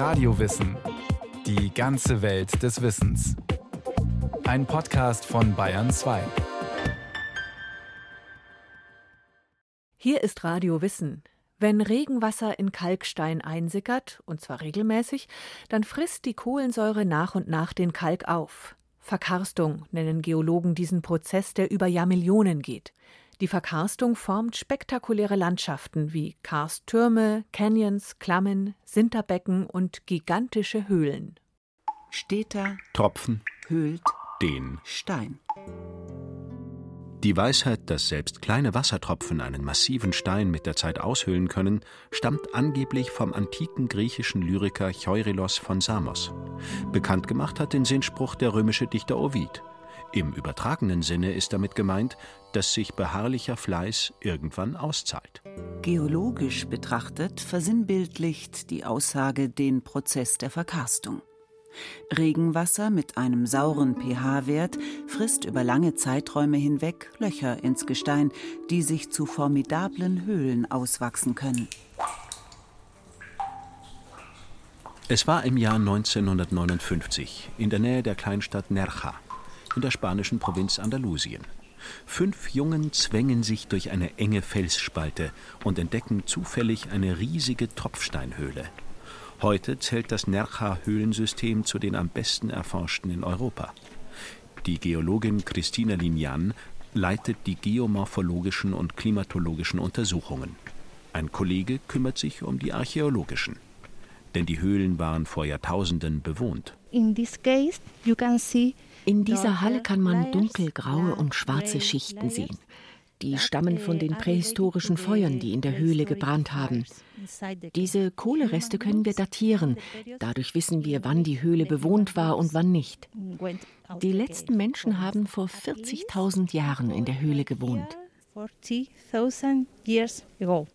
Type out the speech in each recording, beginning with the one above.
Radiowissen. Die ganze Welt des Wissens. Ein Podcast von Bayern 2. Hier ist Radio Wissen. Wenn Regenwasser in Kalkstein einsickert, und zwar regelmäßig, dann frisst die Kohlensäure nach und nach den Kalk auf. Verkarstung nennen Geologen diesen Prozess, der über Jahrmillionen geht. Die Verkarstung formt spektakuläre Landschaften wie Karsttürme, Canyons, Klammen, Sinterbecken und gigantische Höhlen. Steht da, Tropfen, höhlt, den. Stein. Die Weisheit, dass selbst kleine Wassertropfen einen massiven Stein mit der Zeit aushöhlen können, stammt angeblich vom antiken griechischen Lyriker Cheurelos von Samos. Bekannt gemacht hat den Sinnspruch der römische Dichter Ovid. Im übertragenen Sinne ist damit gemeint, dass sich beharrlicher Fleiß irgendwann auszahlt. Geologisch betrachtet versinnbildlicht die Aussage den Prozess der Verkarstung. Regenwasser mit einem sauren pH-Wert frisst über lange Zeiträume hinweg Löcher ins Gestein, die sich zu formidablen Höhlen auswachsen können. Es war im Jahr 1959 in der Nähe der Kleinstadt Nerja in der spanischen Provinz Andalusien. Fünf Jungen zwängen sich durch eine enge Felsspalte und entdecken zufällig eine riesige Tropfsteinhöhle. Heute zählt das Nerja-Höhlensystem zu den am besten erforschten in Europa. Die Geologin Christina Lignan leitet die geomorphologischen und klimatologischen Untersuchungen. Ein Kollege kümmert sich um die archäologischen. Denn die Höhlen waren vor Jahrtausenden bewohnt. In this case, you can see In dieser Halle kann man dunkelgraue und schwarze Schichten sehen. Die stammen von den prähistorischen Feuern, die in der Höhle gebrannt haben. Diese Kohlereste können wir datieren. Dadurch wissen wir, wann die Höhle bewohnt war und wann nicht. Die letzten Menschen haben vor 40.000 Jahren in der Höhle gewohnt. 40,000 years ago.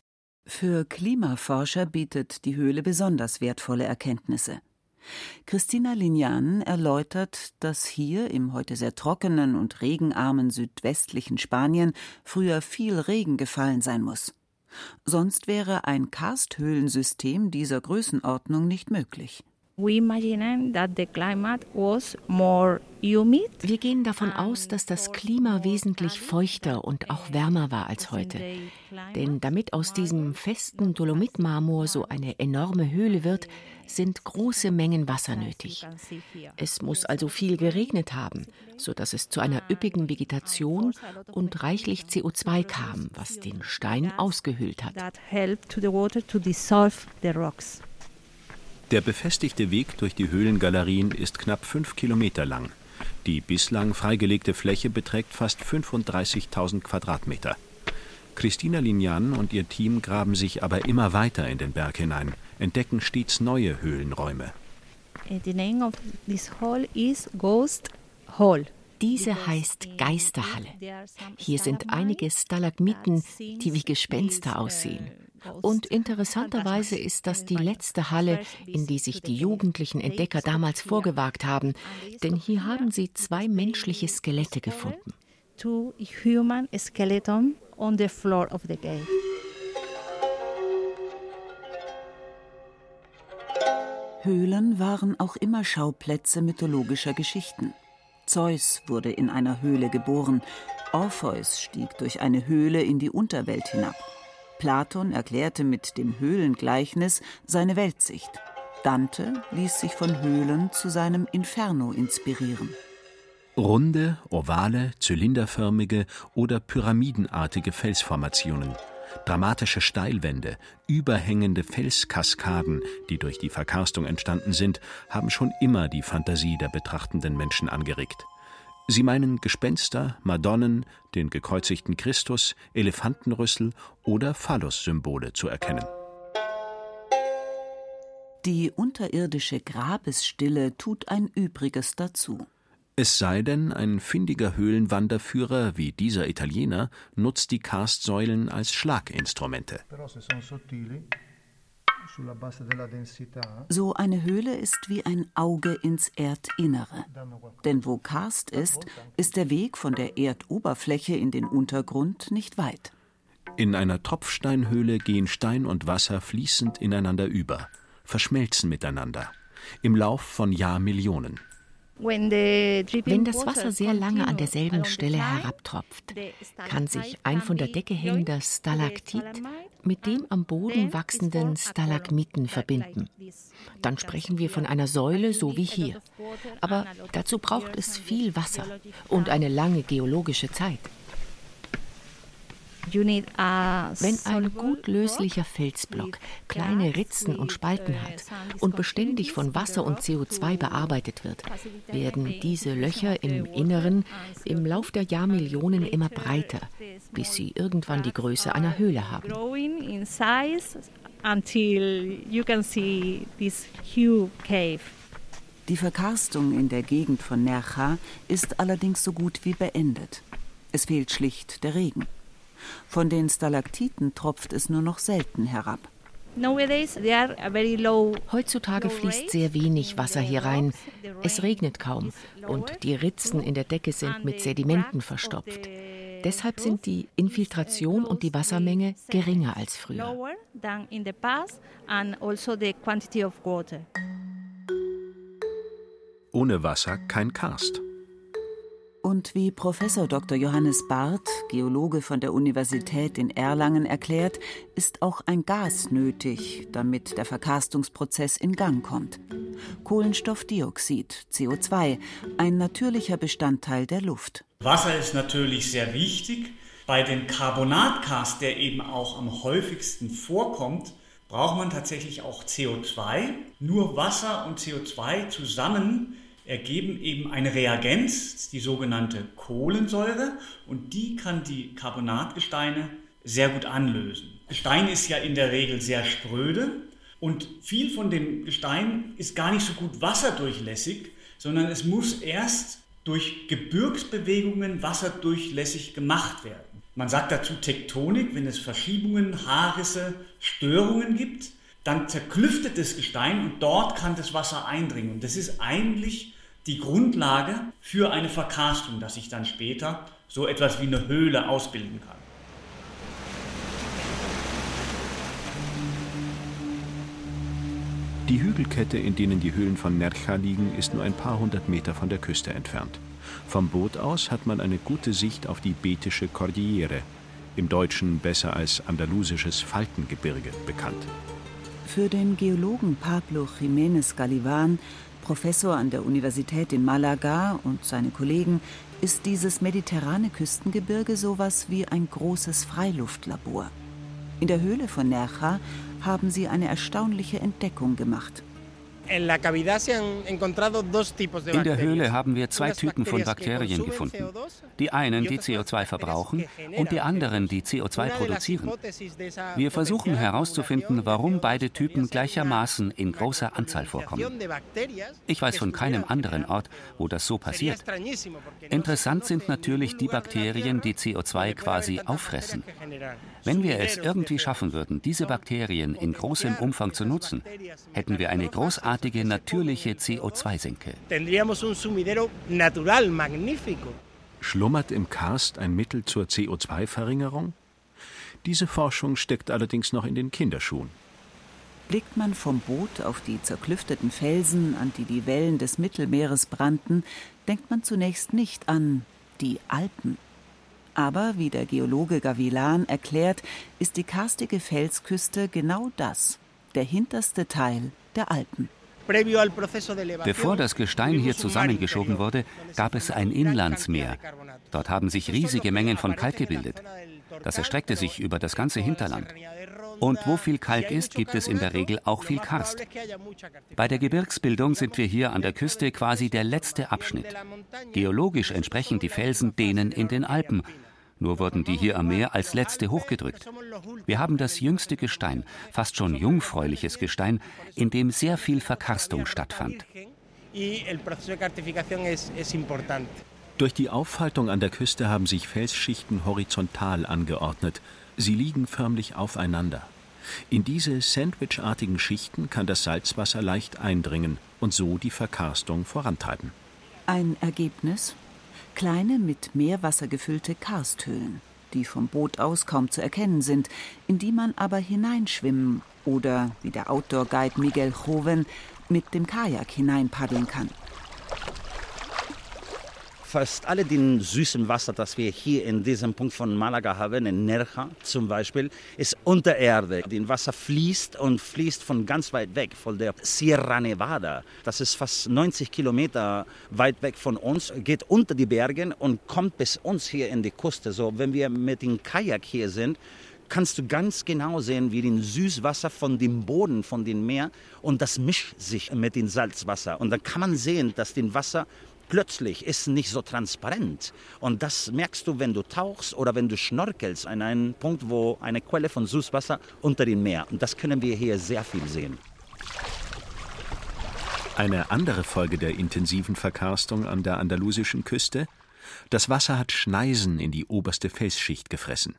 Für Klimaforscher bietet die Höhle besonders wertvolle Erkenntnisse. Christina Lignan erläutert, dass hier im heute sehr trockenen und regenarmen südwestlichen Spanien früher viel Regen gefallen sein muss. Sonst wäre ein Karsthöhlensystem dieser Größenordnung nicht möglich. Wir gehen davon aus, dass das Klima wesentlich feuchter und auch wärmer war als heute. Denn damit aus diesem festen Dolomitmarmor so eine enorme Höhle wird, sind große Mengen Wasser nötig. Es muss also viel geregnet haben, sodass es zu einer üppigen Vegetation und reichlich CO2 kam, was den Stein ausgehöhlt hat. Der befestigte Weg durch die Höhlengalerien ist knapp fünf Kilometer lang. Die bislang freigelegte Fläche beträgt fast 35.000 Quadratmeter. Christina Lignan und ihr Team graben sich aber immer weiter in den Berg hinein, entdecken stets neue Höhlenräume. The name of this hall is Ghost Hall. Diese heißt Geisterhalle. Hier sind einige Stalagmiten, die wie Gespenster aussehen. Und interessanterweise ist das die letzte Halle, in die sich die jugendlichen Entdecker damals vorgewagt haben, denn hier haben sie zwei menschliche Skelette gefunden. Two human skeleton on the floor of the cave. Höhlen waren auch immer Schauplätze mythologischer Geschichten. Zeus wurde in einer Höhle geboren, Orpheus stieg durch eine Höhle in die Unterwelt hinab. Platon erklärte mit dem Höhlengleichnis seine Weltsicht. Dante ließ sich von Höhlen zu seinem Inferno inspirieren. Runde, ovale, zylinderförmige oder pyramidenartige Felsformationen, dramatische Steilwände, überhängende Felskaskaden, die durch die Verkarstung entstanden sind, haben schon immer die Fantasie der betrachtenden Menschen angeregt. Sie meinen Gespenster, Madonnen, den gekreuzigten Christus, Elefantenrüssel oder Phallus-Symbole zu erkennen. Die unterirdische Grabesstille tut ein Übriges dazu. Es sei denn, ein findiger Höhlenwanderführer wie dieser Italiener nutzt die Karstsäulen als Schlaginstrumente. So eine Höhle ist wie ein Auge ins Erdinnere. Denn wo Karst ist, ist der Weg von der Erdoberfläche in den Untergrund nicht weit. In einer Tropfsteinhöhle gehen Stein und Wasser fließend ineinander über. verschmelzen miteinander im Lauf von Jahrmillionen. Wenn das Wasser sehr lange an derselben Stelle herabtropft, kann sich ein von der Decke hängender Stalaktit mit dem am Boden wachsenden Stalagmiten verbinden. Dann sprechen wir von einer Säule, so wie hier. Aber dazu braucht es viel Wasser und eine lange geologische Zeit. Wenn ein gut löslicher Felsblock kleine Ritzen und Spalten hat und beständig von Wasser und CO2 bearbeitet wird, werden diese Löcher im Inneren im Lauf der Jahrmillionen immer breiter, bis sie irgendwann die Größe einer Höhle haben. Die Verkarstung in der Gegend von Nercha ist allerdings so gut wie beendet. Es fehlt schlicht der Regen. Von den Stalaktiten tropft es nur noch selten herab. Heutzutage fließt sehr wenig Wasser hier rein. Es regnet kaum und die Ritzen in der Decke sind mit Sedimenten verstopft. Deshalb sind die Infiltration und die Wassermenge geringer als früher. Also Ohne Wasser kein Karst. Und wie Professor Dr. Johannes Barth, Geologe von der Universität in Erlangen, erklärt, ist auch ein Gas nötig, damit der Verkarstungsprozess in Gang kommt. Kohlenstoffdioxid, CO2, ein natürlicher Bestandteil der Luft. Wasser ist natürlich sehr wichtig. Bei dem Carbonatkarst, der eben auch am häufigsten vorkommt, braucht man tatsächlich auch CO2. Nur Wasser und CO2 zusammen ergeben eben eine Reagenz, die sogenannte Kohlensäure, und die kann die Carbonatgesteine sehr gut anlösen. Gestein ist ja in der Regel sehr spröde und viel von dem Gestein ist gar nicht so gut wasserdurchlässig, sondern es muss erst durch Gebirgsbewegungen wasserdurchlässig gemacht werden. Man sagt dazu Tektonik, wenn es Verschiebungen, Haarrisse, Störungen gibt, dann zerklüftet das Gestein und dort kann das Wasser eindringen. Und das ist eigentlich die Grundlage für eine Verkarstung, dass sich dann später so etwas wie eine Höhle ausbilden kann. Die Hügelkette, in denen die Höhlen von Nercha liegen, ist nur ein paar hundert Meter von der Küste entfernt. Vom Boot aus hat man eine gute Sicht auf die Betische Cordillere, im Deutschen besser als andalusisches Faltengebirge bekannt. Für den Geologen Pablo Jiménez Galivan Professor an der Universität in Malaga und seine Kollegen ist dieses mediterrane Küstengebirge sowas wie ein großes Freiluftlabor. In der Höhle von Nerja haben sie eine erstaunliche Entdeckung gemacht. In der Höhle haben wir zwei Typen von Bakterien gefunden. Die einen, die CO2 verbrauchen und die anderen, die CO2 produzieren. Wir versuchen herauszufinden, warum beide Typen gleichermaßen in großer Anzahl vorkommen. Ich weiß von keinem anderen Ort, wo das so passiert. Interessant sind natürlich die Bakterien, die CO2 quasi auffressen. Wenn wir es irgendwie schaffen würden, diese Bakterien in großem Umfang zu nutzen, hätten wir eine großartige natürliche CO2-Senke. Schlummert im Karst ein Mittel zur CO2-Verringerung? Diese Forschung steckt allerdings noch in den Kinderschuhen. Blickt man vom Boot auf die zerklüfteten Felsen, an die die Wellen des Mittelmeeres brannten, denkt man zunächst nicht an die Alpen. Aber, wie der Geologe Gavilan erklärt, ist die karstige Felsküste genau das, der hinterste Teil der Alpen. Bevor das Gestein hier zusammengeschoben wurde, gab es ein Inlandsmeer. Dort haben sich riesige Mengen von Kalk gebildet. Das erstreckte sich über das ganze Hinterland. Und wo viel Kalk ist, gibt es in der Regel auch viel Karst. Bei der Gebirgsbildung sind wir hier an der Küste quasi der letzte Abschnitt. Geologisch entsprechen die Felsen denen in den Alpen. Nur wurden die hier am Meer als letzte hochgedrückt. Wir haben das jüngste Gestein, fast schon jungfräuliches Gestein, in dem sehr viel Verkarstung stattfand. Durch die Auffaltung an der Küste haben sich Felsschichten horizontal angeordnet. Sie liegen förmlich aufeinander. In diese sandwichartigen Schichten kann das Salzwasser leicht eindringen und so die Verkarstung vorantreiben. Ein Ergebnis? Kleine mit Meerwasser gefüllte Karsthöhlen. die vom Boot aus kaum zu erkennen sind, in die man aber hineinschwimmen oder, wie der Outdoor-Guide Miguel Joven, mit dem Kajak hineinpaddeln kann fast alle den süßen Wasser, das wir hier in diesem Punkt von Malaga haben, in Nerja zum Beispiel, ist unter Erde. Das Wasser fließt und fließt von ganz weit weg, von der Sierra Nevada. Das ist fast 90 Kilometer weit weg von uns, geht unter die Berge und kommt bis uns hier in die Küste. So, wenn wir mit dem Kajak hier sind, kannst du ganz genau sehen, wie den Süßwasser von dem Boden, von dem Meer und das mischt sich mit dem Salzwasser. Und dann kann man sehen, dass das Wasser plötzlich ist nicht so transparent. Und das merkst du, wenn du tauchst oder wenn du schnorkelst an einem Punkt, wo eine Quelle von Süßwasser unter dem Meer. Und das können wir hier sehr viel sehen. Eine andere Folge der intensiven Verkarstung an der andalusischen Küste? Das Wasser hat Schneisen in die oberste Felsschicht gefressen.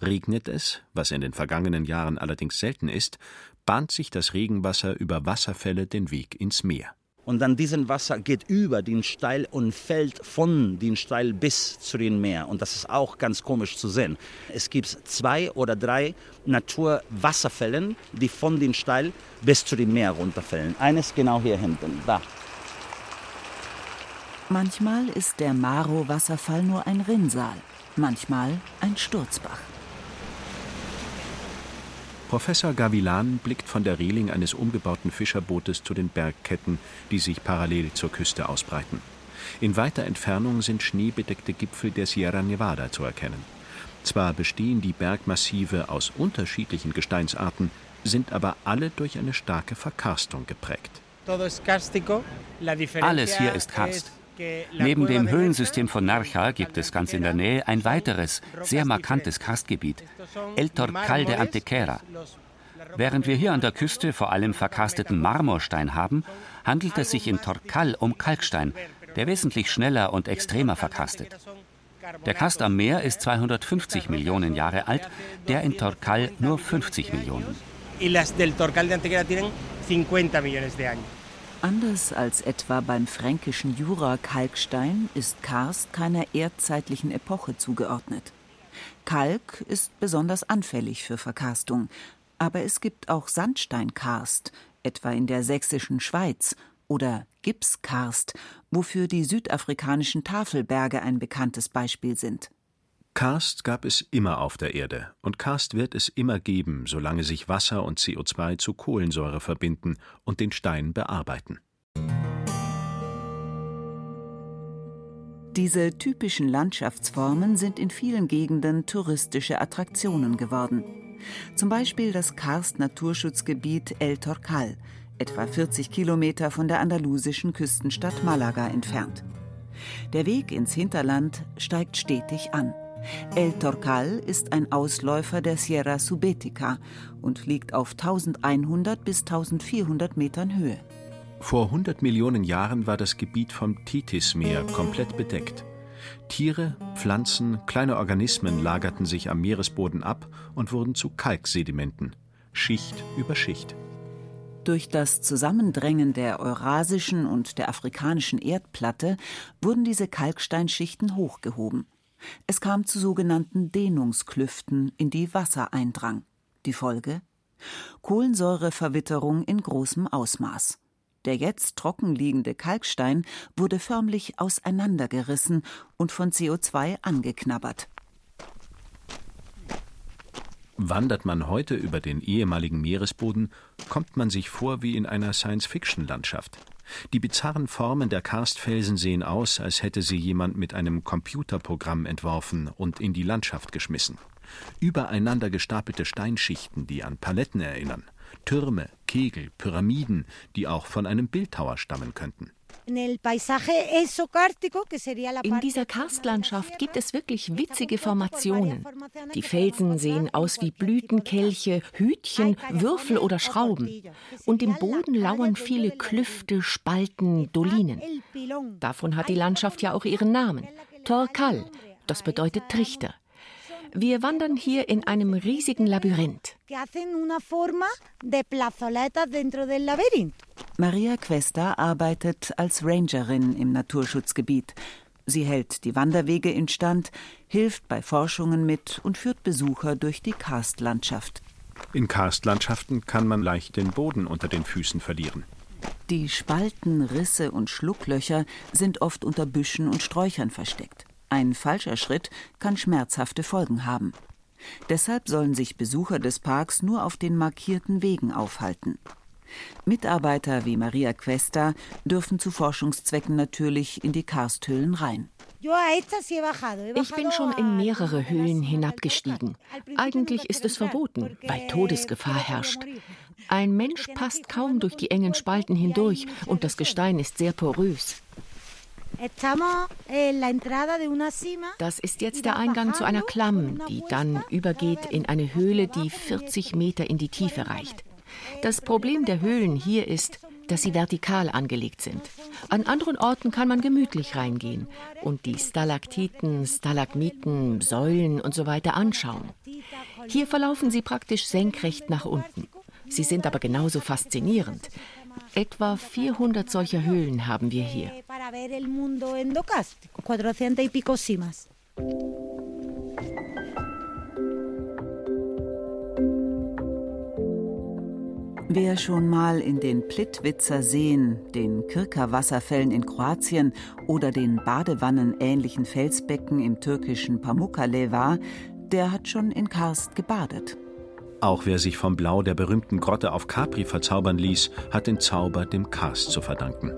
Regnet es, was in den vergangenen Jahren allerdings selten ist, bahnt sich das Regenwasser über Wasserfälle den Weg ins Meer. Und dann diesen Wasser geht über den Steil und fällt von den Steil bis zu dem Meer. Und das ist auch ganz komisch zu sehen. Es gibt zwei oder drei Naturwasserfällen, die von den Steil bis zu dem Meer runterfällen. Eines genau hier hinten, da. Manchmal ist der Maro-Wasserfall nur ein Rinnsal, manchmal ein Sturzbach. Professor Gavilan blickt von der Reling eines umgebauten Fischerbootes zu den Bergketten, die sich parallel zur Küste ausbreiten. In weiter Entfernung sind schneebedeckte Gipfel der Sierra Nevada zu erkennen. Zwar bestehen die Bergmassive aus unterschiedlichen Gesteinsarten, sind aber alle durch eine starke Verkarstung geprägt. Alles hier ist Karst. Neben dem Höhlensystem von Narcha gibt es ganz in der Nähe ein weiteres, sehr markantes Karstgebiet, El Torcal de Antequera. Während wir hier an der Küste vor allem verkarsteten Marmorstein haben, handelt es sich in Torcal um Kalkstein, der wesentlich schneller und extremer verkarstet. Der Karst am Meer ist 250 Millionen Jahre alt, der in Torcal nur 50 Millionen. Y las del Torcal de Antequera tienen 50 millones de años. Anders als etwa beim fränkischen Jura-Kalkstein ist Karst keiner erdzeitlichen Epoche zugeordnet. Kalk ist besonders anfällig für Verkarstung, aber es gibt auch Sandsteinkarst, etwa in der sächsischen Schweiz, oder Gipskarst, wofür die südafrikanischen Tafelberge ein bekanntes Beispiel sind. Karst gab es immer auf der Erde und Karst wird es immer geben, solange sich Wasser und CO2 zu Kohlensäure verbinden und den Stein bearbeiten. Diese typischen Landschaftsformen sind in vielen Gegenden touristische Attraktionen geworden. Zum Beispiel das Karst-Naturschutzgebiet El Torcal, etwa 40 Kilometer von der andalusischen Küstenstadt Malaga entfernt. Der Weg ins Hinterland steigt stetig an. El Torcal ist ein Ausläufer der Sierra Subetica und liegt auf 1100 bis 1400 Metern Höhe. Vor 100 Millionen Jahren war das Gebiet vom Titismeer komplett bedeckt. Tiere, Pflanzen, kleine Organismen lagerten sich am Meeresboden ab und wurden zu Kalksedimenten, Schicht über Schicht. Durch das Zusammendrängen der eurasischen und der afrikanischen Erdplatte wurden diese Kalksteinschichten hochgehoben. Es kam zu sogenannten Dehnungsklüften, in die Wasser eindrang. Die Folge? Kohlensäureverwitterung in großem Ausmaß. Der jetzt trocken liegende Kalkstein wurde förmlich auseinandergerissen und von CO2 angeknabbert. Wandert man heute über den ehemaligen Meeresboden, kommt man sich vor wie in einer Science-Fiction-Landschaft. Die bizarren Formen der Karstfelsen sehen aus, als hätte sie jemand mit einem Computerprogramm entworfen und in die Landschaft geschmissen. Übereinander gestapelte Steinschichten, die an Paletten erinnern, Türme, Kegel, Pyramiden, die auch von einem Bildhauer stammen könnten. In dieser Karstlandschaft gibt es wirklich witzige Formationen. Die Felsen sehen aus wie Blütenkelche, Hütchen, Würfel oder Schrauben. Und im Boden lauern viele Klüfte, Spalten, Dolinen. Davon hat die Landschaft ja auch ihren Namen. Torcal, das bedeutet Trichter. Wir wandern hier in einem riesigen Labyrinth. Maria Questa arbeitet als Rangerin im Naturschutzgebiet. Sie hält die Wanderwege instand, hilft bei Forschungen mit und führt Besucher durch die Karstlandschaft. In Karstlandschaften kann man leicht den Boden unter den Füßen verlieren. Die Spalten, Risse und Schlucklöcher sind oft unter Büschen und Sträuchern versteckt. Ein falscher Schritt kann schmerzhafte Folgen haben. Deshalb sollen sich Besucher des Parks nur auf den markierten Wegen aufhalten. Mitarbeiter wie Maria Questa dürfen zu Forschungszwecken natürlich in die Karsthöhlen rein. Ich bin schon in mehrere Höhlen hinabgestiegen. Eigentlich ist es verboten, weil Todesgefahr herrscht. Ein Mensch passt kaum durch die engen Spalten hindurch und das Gestein ist sehr porös. Das ist jetzt der Eingang zu einer Klamm, die dann übergeht in eine Höhle, die 40 Meter in die Tiefe reicht. Das Problem der Höhlen hier ist, dass sie vertikal angelegt sind. An anderen Orten kann man gemütlich reingehen und die Stalaktiten, Stalagmiten, Säulen und so weiter anschauen. Hier verlaufen sie praktisch senkrecht nach unten. Sie sind aber genauso faszinierend. Etwa 400 solcher Höhlen haben wir hier. Wer schon mal in den Plitwitzer Seen, den Kirka-Wasserfällen in Kroatien oder den Badewannen-ähnlichen Felsbecken im türkischen Pamukkale war, der hat schon in Karst gebadet. Auch wer sich vom Blau der berühmten Grotte auf Capri verzaubern ließ, hat den Zauber dem Karst zu verdanken.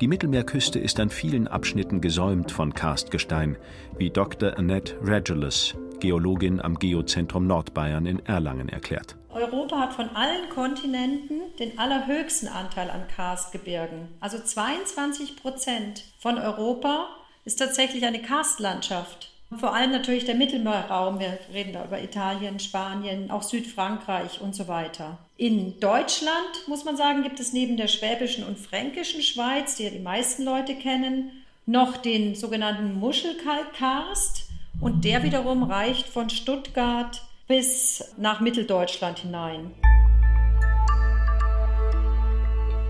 Die Mittelmeerküste ist an vielen Abschnitten gesäumt von Karstgestein, wie Dr. Annette Regulus, Geologin am Geozentrum Nordbayern in Erlangen, erklärt. Europa hat von allen Kontinenten den allerhöchsten Anteil an Karstgebirgen. Also 22 Prozent von Europa ist tatsächlich eine Karstlandschaft. Vor allem natürlich der Mittelmeerraum. Wir reden da über Italien, Spanien, auch Südfrankreich und so weiter. In Deutschland, muss man sagen, gibt es neben der schwäbischen und fränkischen Schweiz, die ja die meisten Leute kennen, noch den sogenannten Muschelkalkkarst. Und der wiederum reicht von Stuttgart bis nach Mitteldeutschland hinein.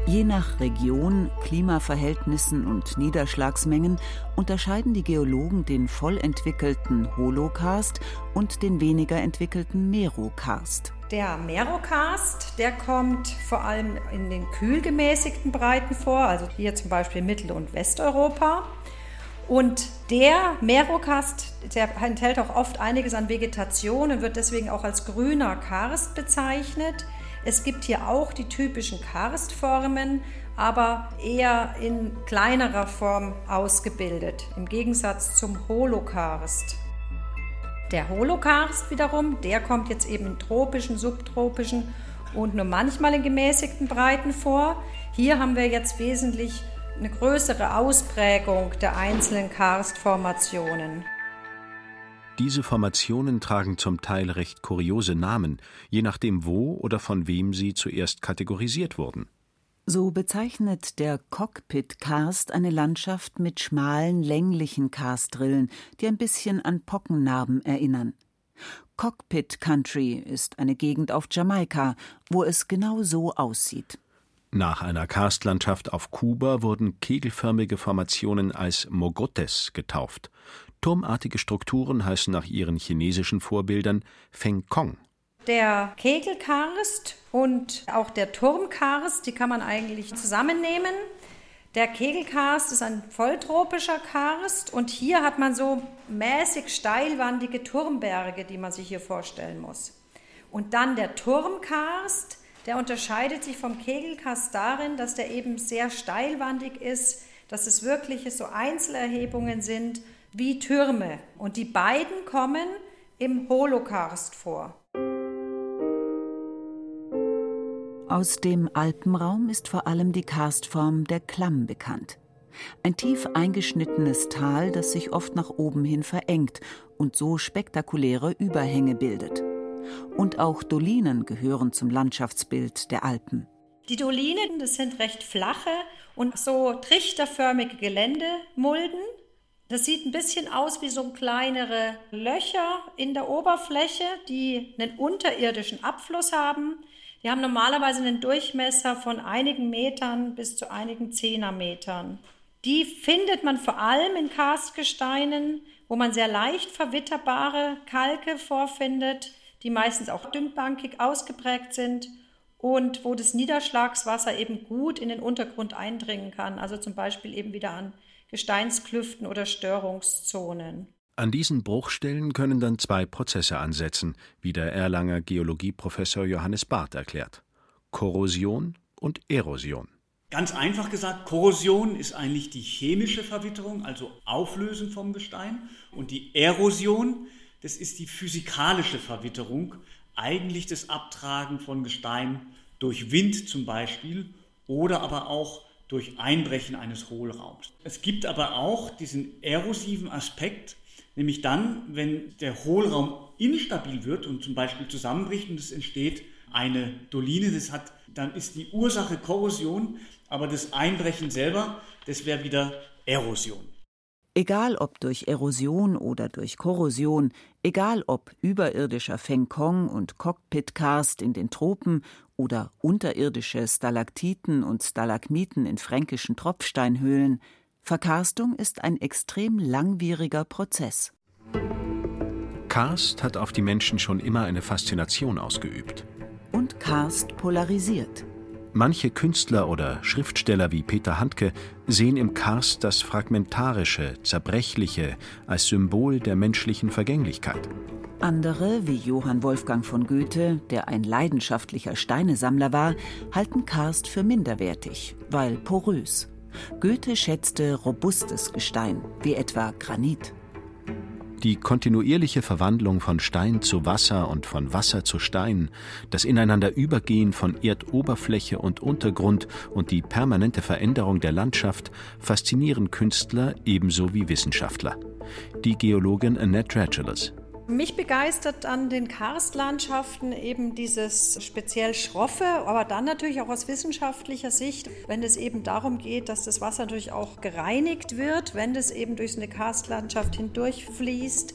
Je nach Region, Klimaverhältnissen und Niederschlagsmengen unterscheiden die Geologen den vollentwickelten Holokarst und den weniger entwickelten Merokarst. Der Merokarst, der kommt vor allem in den kühl gemäßigten Breiten vor, also hier zum Beispiel Mittel- und Westeuropa. Und der Merokast, der enthält auch oft einiges an Vegetation und wird deswegen auch als grüner Karst bezeichnet. Es gibt hier auch die typischen Karstformen, aber eher in kleinerer Form ausgebildet, im Gegensatz zum Holokarst. Der Holokarst wiederum, der kommt jetzt eben in tropischen, subtropischen und nur manchmal in gemäßigten Breiten vor. Hier haben wir jetzt wesentlich eine größere Ausprägung der einzelnen Karstformationen. Diese Formationen tragen zum Teil recht kuriose Namen, je nachdem wo oder von wem sie zuerst kategorisiert wurden. So bezeichnet der Cockpit-Karst eine Landschaft mit schmalen, länglichen Karstrillen, die ein bisschen an Pockennarben erinnern. Cockpit Country ist eine Gegend auf Jamaika, wo es genau so aussieht. Nach einer Karstlandschaft auf Kuba wurden kegelförmige Formationen als Mogotes getauft. Turmartige Strukturen heißen nach ihren chinesischen Vorbildern Feng Kong. Der Kegelkarst und auch der Turmkarst, die kann man eigentlich zusammennehmen. Der Kegelkarst ist ein volltropischer Karst und hier hat man so mäßig steilwandige Turmberge, die man sich hier vorstellen muss. Und dann der Turmkarst, der unterscheidet sich vom Kegelkast darin, dass der eben sehr steilwandig ist, dass es wirklich so Einzelerhebungen sind wie Türme. Und die beiden kommen im Holokarst vor. Aus dem Alpenraum ist vor allem die Karstform der Klamm bekannt. Ein tief eingeschnittenes Tal, das sich oft nach oben hin verengt und so spektakuläre Überhänge bildet. Und auch Dolinen gehören zum Landschaftsbild der Alpen. Die Dolinen, das sind recht flache und so trichterförmige Geländemulden. Das sieht ein bisschen aus wie so kleinere Löcher in der Oberfläche, die einen unterirdischen Abfluss haben. Die haben normalerweise einen Durchmesser von einigen Metern bis zu einigen Zehnermetern. Die findet man vor allem in Karstgesteinen, wo man sehr leicht verwitterbare Kalke vorfindet, die meistens auch dünnbankig ausgeprägt sind und wo das Niederschlagswasser eben gut in den Untergrund eindringen kann, also zum Beispiel eben wieder an Gesteinsklüften oder Störungszonen. An diesen Bruchstellen können dann zwei Prozesse ansetzen, wie der Erlanger Geologieprofessor Johannes Barth erklärt. Korrosion und Erosion. Ganz einfach gesagt, Korrosion ist eigentlich die chemische Verwitterung, also Auflösen vom Gestein. Und die Erosion, das ist die physikalische Verwitterung, eigentlich das Abtragen von Gestein durch Wind zum Beispiel oder aber auch durch Einbrechen eines Hohlraums. Es gibt aber auch diesen erosiven Aspekt, nämlich dann, wenn der Hohlraum instabil wird und zum Beispiel zusammenbricht und es entsteht eine Doline, das hat, dann ist die Ursache Korrosion, aber das Einbrechen selber, das wäre wieder Erosion. Egal ob durch Erosion oder durch Korrosion, egal ob überirdischer Fengkong und Cockpitkarst in den Tropen oder unterirdische Stalaktiten und Stalagmiten in fränkischen Tropfsteinhöhlen, Verkarstung ist ein extrem langwieriger Prozess. Karst hat auf die Menschen schon immer eine Faszination ausgeübt. Und Karst polarisiert. Manche Künstler oder Schriftsteller wie Peter Handke sehen im Karst das Fragmentarische, Zerbrechliche als Symbol der menschlichen Vergänglichkeit. Andere, wie Johann Wolfgang von Goethe, der ein leidenschaftlicher Steinesammler war, halten Karst für minderwertig, weil porös. Goethe schätzte robustes Gestein, wie etwa Granit. Die kontinuierliche Verwandlung von Stein zu Wasser und von Wasser zu Stein, das Ineinanderübergehen von Erdoberfläche und Untergrund und die permanente Veränderung der Landschaft faszinieren Künstler ebenso wie Wissenschaftler. Die Geologin Annette Ratcheles mich begeistert an den Karstlandschaften eben dieses speziell schroffe, aber dann natürlich auch aus wissenschaftlicher Sicht, wenn es eben darum geht, dass das Wasser natürlich auch gereinigt wird, wenn es eben durch eine Karstlandschaft hindurchfließt.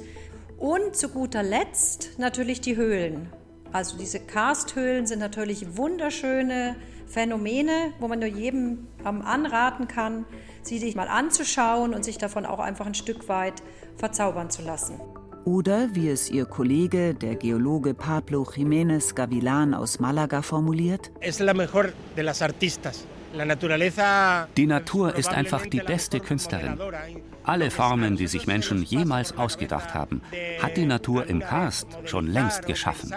Und zu guter Letzt natürlich die Höhlen. Also diese Karsthöhlen sind natürlich wunderschöne Phänomene, wo man nur jedem anraten kann, sie sich mal anzuschauen und sich davon auch einfach ein Stück weit verzaubern zu lassen. Oder wie es ihr Kollege, der Geologe Pablo Jiménez Gavilan aus Malaga formuliert: Die Natur ist einfach die beste Künstlerin. Alle Formen, die sich Menschen jemals ausgedacht haben, hat die Natur im Karst schon längst geschaffen.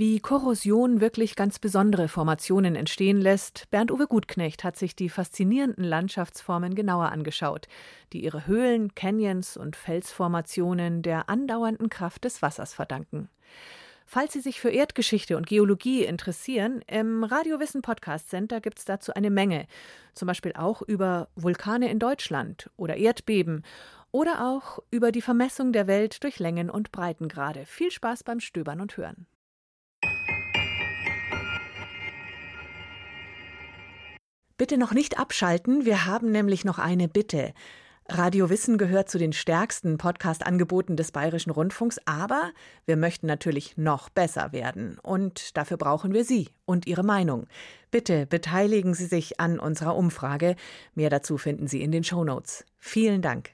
Wie Korrosion wirklich ganz besondere Formationen entstehen lässt, Bernd-Uwe Gutknecht hat sich die faszinierenden Landschaftsformen genauer angeschaut, die ihre Höhlen, Canyons und Felsformationen der andauernden Kraft des Wassers verdanken. Falls Sie sich für Erdgeschichte und Geologie interessieren, im Radiowissen Podcast Center gibt es dazu eine Menge, zum Beispiel auch über Vulkane in Deutschland oder Erdbeben oder auch über die Vermessung der Welt durch Längen und Breitengrade. Viel Spaß beim Stöbern und Hören. Bitte noch nicht abschalten, wir haben nämlich noch eine Bitte. Radio Wissen gehört zu den stärksten Podcast-Angeboten des Bayerischen Rundfunks, aber wir möchten natürlich noch besser werden. Und dafür brauchen wir Sie und Ihre Meinung. Bitte beteiligen Sie sich an unserer Umfrage. Mehr dazu finden Sie in den Show Notes. Vielen Dank.